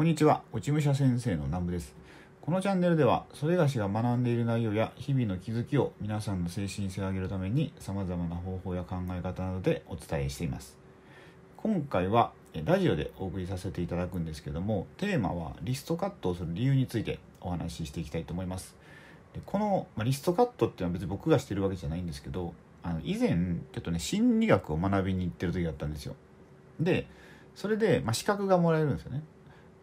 こんにちは。落ち武者先生の南部です。このチャンネルではそれがしが学んでいる内容や日々の気づきを皆さんの精神性を上げるために様々な方法や考え方などでお伝えしています。今回はラジオでお送りさせていただくんですけどもテーマはリストカットをする理由についてお話ししていきたいと思います。でこの、ま、リストカットっていうのは別に僕がしてるわけじゃないんですけどあの以前ちょっとね心理学を学びに行ってる時だったんですよ。でそれで、まあ、資格がもらえるんですよね。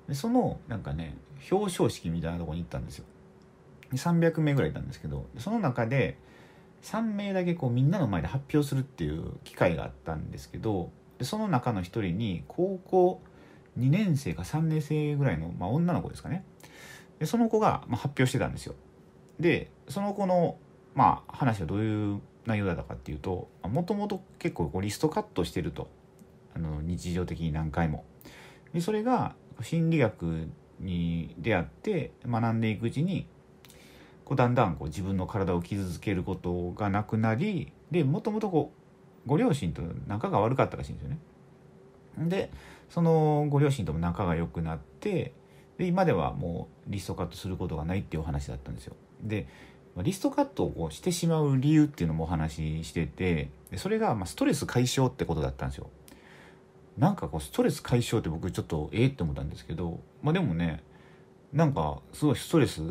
でそのなんかね表彰式みたいなとこに行ったんですよ。で300名ぐらいいたんですけどその中で3名だけこうみんなの前で発表するっていう機会があったんですけどでその中の一人に高校2年生か3年生ぐらいの、まあ、女の子ですかね。でその子が、ま、発表してたんですよ。でその子の、まあ、話はどういう内容だったかっていうともともと結構こうリストカットしてると。あの日常的に何回も。でそれが心理学に出会って学んでいくうちにこうだんだんこう自分の体を傷つけることがなくなりでもともとこうご両親と仲が悪かったらしいんですよね。でそのご両親とも仲が良くなってで今ではもうリストカットすることがないっていうお話だったんですよ。でリストカットをこうしてしまう理由っていうのもお話ししててでそれがまストレス解消ってことだったんですよ。なんかこうストレス解消って僕ちょっとええって思ったんですけどまあでもねなんかすごいストレス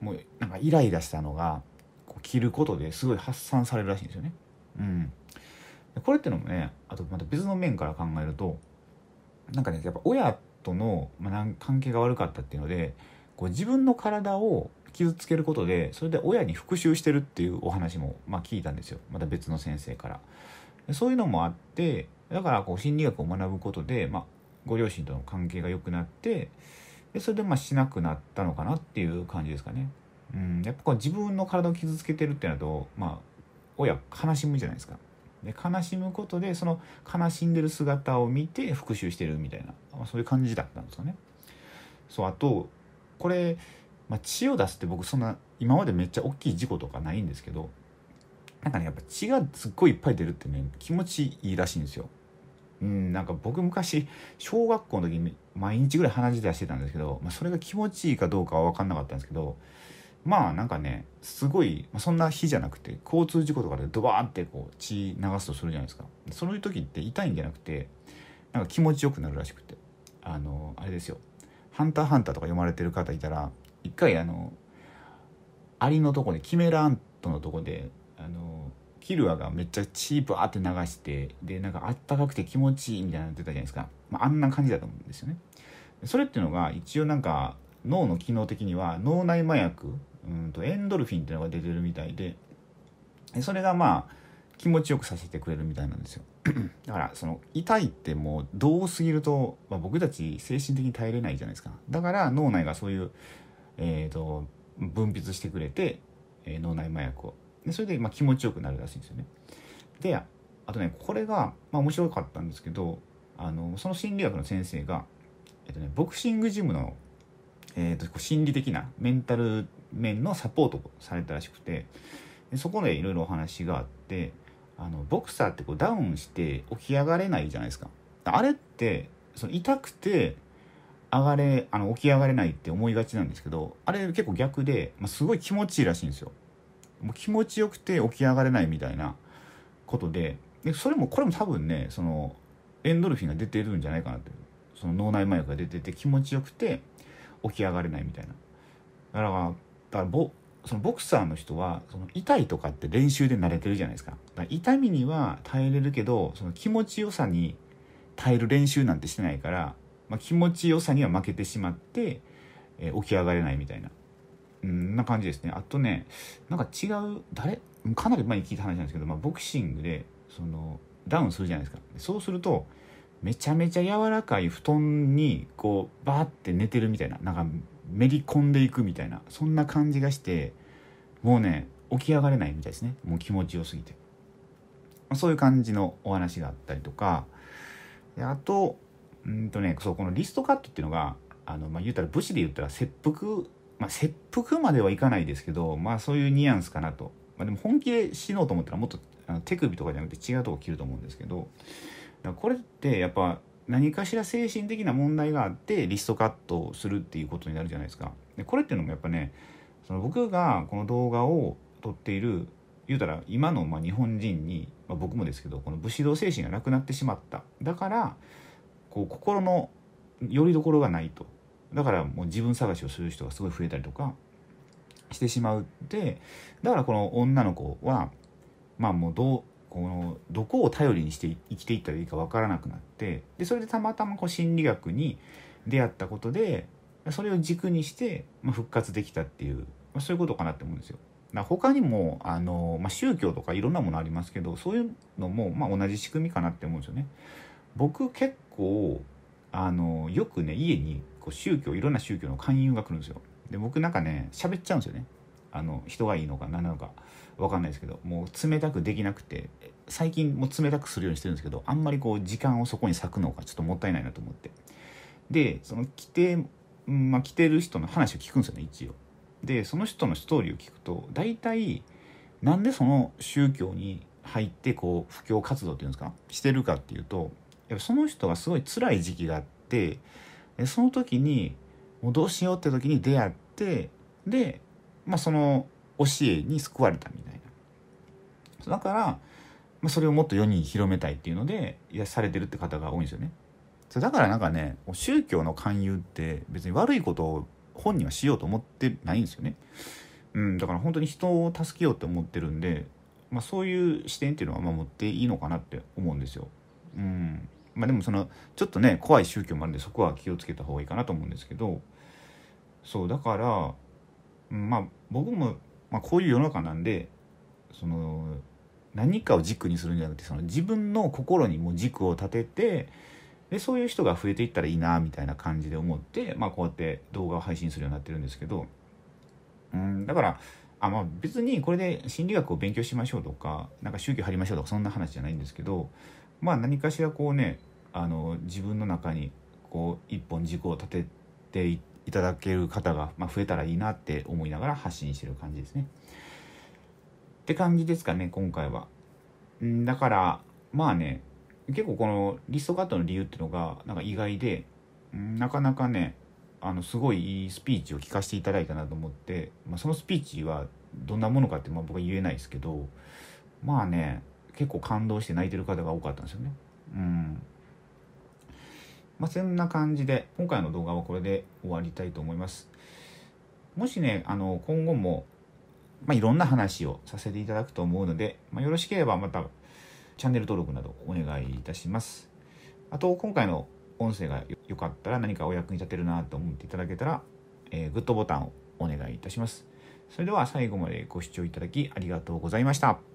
もうなんかイライラしたのがこう切ることですごい発散されるらしいんですよね。うん、これってのもねあとまた別の面から考えるとなんかねやっぱ親との、まあ、関係が悪かったっていうのでこう自分の体を傷つけることでそれで親に復讐してるっていうお話も、まあ、聞いたんですよまた別の先生から。そういうのもあってだからこう心理学を学ぶことで、まあ、ご両親との関係が良くなってでそれでまあしなくなったのかなっていう感じですかね。うん、やっぱこう自分の体を傷つけてるってなると、まあ、親悲しむじゃないですか。で悲しむことでその悲しんでる姿を見て復讐してるみたいな、まあ、そういう感じだったんですよね。そうあとこれ、まあ、血を出すって僕そんな今までめっちゃ大きい事故とかないんですけどなんかねやっぱ血がすっごいいっぱい出るってね気持ちいいらしいんですよ。うん、なんか僕昔小学校の時に毎日ぐらい鼻血出してたんですけど、まあ、それが気持ちいいかどうかは分かんなかったんですけどまあなんかねすごい、まあ、そんな日じゃなくて交通事故とかでドバーってこう血流すとするじゃないですか。そういう時って痛いんじゃなくてなんか気持ちよくなるらしくて。あのあれですよ「ハンターハンター」とか読まれてる方いたら一回あのアリのとこでキメラントのとこであのキルアがめっちゃチープーって流してでなんかあったかくて気持ちいいみたいになの出たじゃないですか、まあ、あんな感じだと思うんですよね。それっていうのが一応なんか脳の機能的には脳内麻薬うんとエンドルフィンっていうのが出てるみたいでそれがまあ気持ちよくさせてくれるみたいなんですよ。だからその痛いってもうどうすぎると、まあ、僕たち精神的に耐えれないじゃないですか。だから脳内がそういう、えーと、分泌してくれて、えー、脳内麻薬をでそれでまあ気持ちよくなるらしいんですよね。であとねこれが、まあ、面白かったんですけどあのその心理学の先生が、えっとね、ボクシングジムの、えーと、心理的なメンタル面のサポートをされたらしくてでそこでいろいろお話があってあのボクサーってこうダウンして起き上がれないじゃないですか。あれってその痛くて上がれあの起き上がれないって思いがちなんですけどあれ結構逆で、まあ、すごい気持ちいいらしいんですよ。もう気持ちよくて起き上がれないみたいなことででそれもこれも多分ねそのエンドルフィンが出てるんじゃないかなってその脳内麻薬が出てて気持ちよくて起き上がれないみたいな。だからだからボそのボクサーの人はその痛いとかって練習で慣れてるじゃないですか。か痛みには耐えれるけどその気持ちよさに耐える練習なんてしてないから、まあ、気持ちよさには負けてしまって、えー、起き上がれないみたいな。うん、な感じですね。あとね、なんか違う、誰？かなり前に聞いた話なんですけど、まあ、ボクシングで、その、ダウンするじゃないですか。そうすると、めちゃめちゃ柔らかい布団に、こう、バーって寝てるみたいな、なんか、めり込んでいくみたいな、そんな感じがして、もうね、起き上がれないみたいですね。もう気持ちよすぎて。そういう感じのお話があったりとか、あと、うんとね、そう、このリストカットっていうのが、あの、まあ、言ったら武士で言ったら切腹まあ、切腹まではいかないですけど、まあそういうニュアンスかなと。まあ、でも本気で死のうと思ったらもっとあの手首とかじゃなくて違うとこ切ると思うんですけど、これってやっぱ何かしら精神的な問題があってリストカットをするっていうことになるじゃないですか。でこれっていうのもやっぱねその僕がこの動画を撮っている言うたら今のま日本人に、まあ、僕もですけどこの武士道精神がなくなってしまっただからこう心の拠り所がないとだからもう自分探しをする人がすごい増えたりとかしてしまうでだからこの女の子はまあもうどうこのどこを頼りにして生きていったらいいか分からなくなってでそれでたまたまこう心理学に出会ったことでそれを軸にして、復活できたっていう、まあ、そういうことかなって思うんですよ。だ他にもあの、まあ、宗教とかいろんなものありますけどそういうのも、まあ、同じ仕組みかなって思うんですよね。僕結構あのよくね家にこう宗教いろんな宗教の勧誘が来るんですよ。で僕なんかね喋っちゃうんですよね。あの人がいいのか何なのか分かんないですけどもう冷たくできなくて最近も冷たくするようにしてるんですけどあんまりこう時間をそこに割くのがちょっともったいないなと思ってでその来て、まあ、来てる人の話を聞くんですよね一応でその人のストーリーを聞くと大体なんでその宗教に入ってこう布教活動っていうんですかしてるかっていうとやっぱその人がすごい辛い時期があってその時にもうどうしようって時に出会ってでまあ、その教えに救われたみたいな。だから、まあ、それをもっと世に広めたいっていうので癒されてるって方が多いんですよね。だからなんかね宗教の勧誘って別に悪いことを本人はしようと思ってないんですよね、うん、だから本当に人を助けようって思ってるんで、まあ、そういう視点っていうのはまあ持っていいのかなって思うんですよ。うん。まあ、でもそのちょっとね怖い宗教もあるんでそこは気をつけた方がいいかなと思うんですけどそうだからまあ僕も、まあ、こういう世の中なんでその何かを軸にするんじゃなくてその自分の心にも軸を立ててでそういう人が増えていったらいいなみたいな感じで思って、まあ、こうやって動画を配信するようになってるんですけどうんだからあ、まあ、別にこれで心理学を勉強しましょうとかなんか宗教入りましょうとかそんな話じゃないんですけどまあ何かしらこうねあの自分の中にこう一本軸を立てていただける方が、まあ増えたらいいなって思いながら発信してる感じですね。って感じですかね今回は。んだからまあね結構このリストカットの理由っていうのがなんか意外でなかなかねあのすごいいいスピーチを聞かせていただいたなと思って、まあ、そのスピーチはどんなものかってまあ僕は言えないですけどまあね結構感動して泣いてる方が多かったんですよね。うんまあ、そんな感じで今回の動画はこれで終わりたいと思います。もしね、あの今後も、まあ、いろんな話をさせていただくと思うので、まあ、よろしければまたチャンネル登録などお願いいたします。あと、今回の音声が良かったら何かお役に立てるなと思っていただけたら、えー、グッドボタンをお願いいたします。それでは最後までご視聴いただきありがとうございました。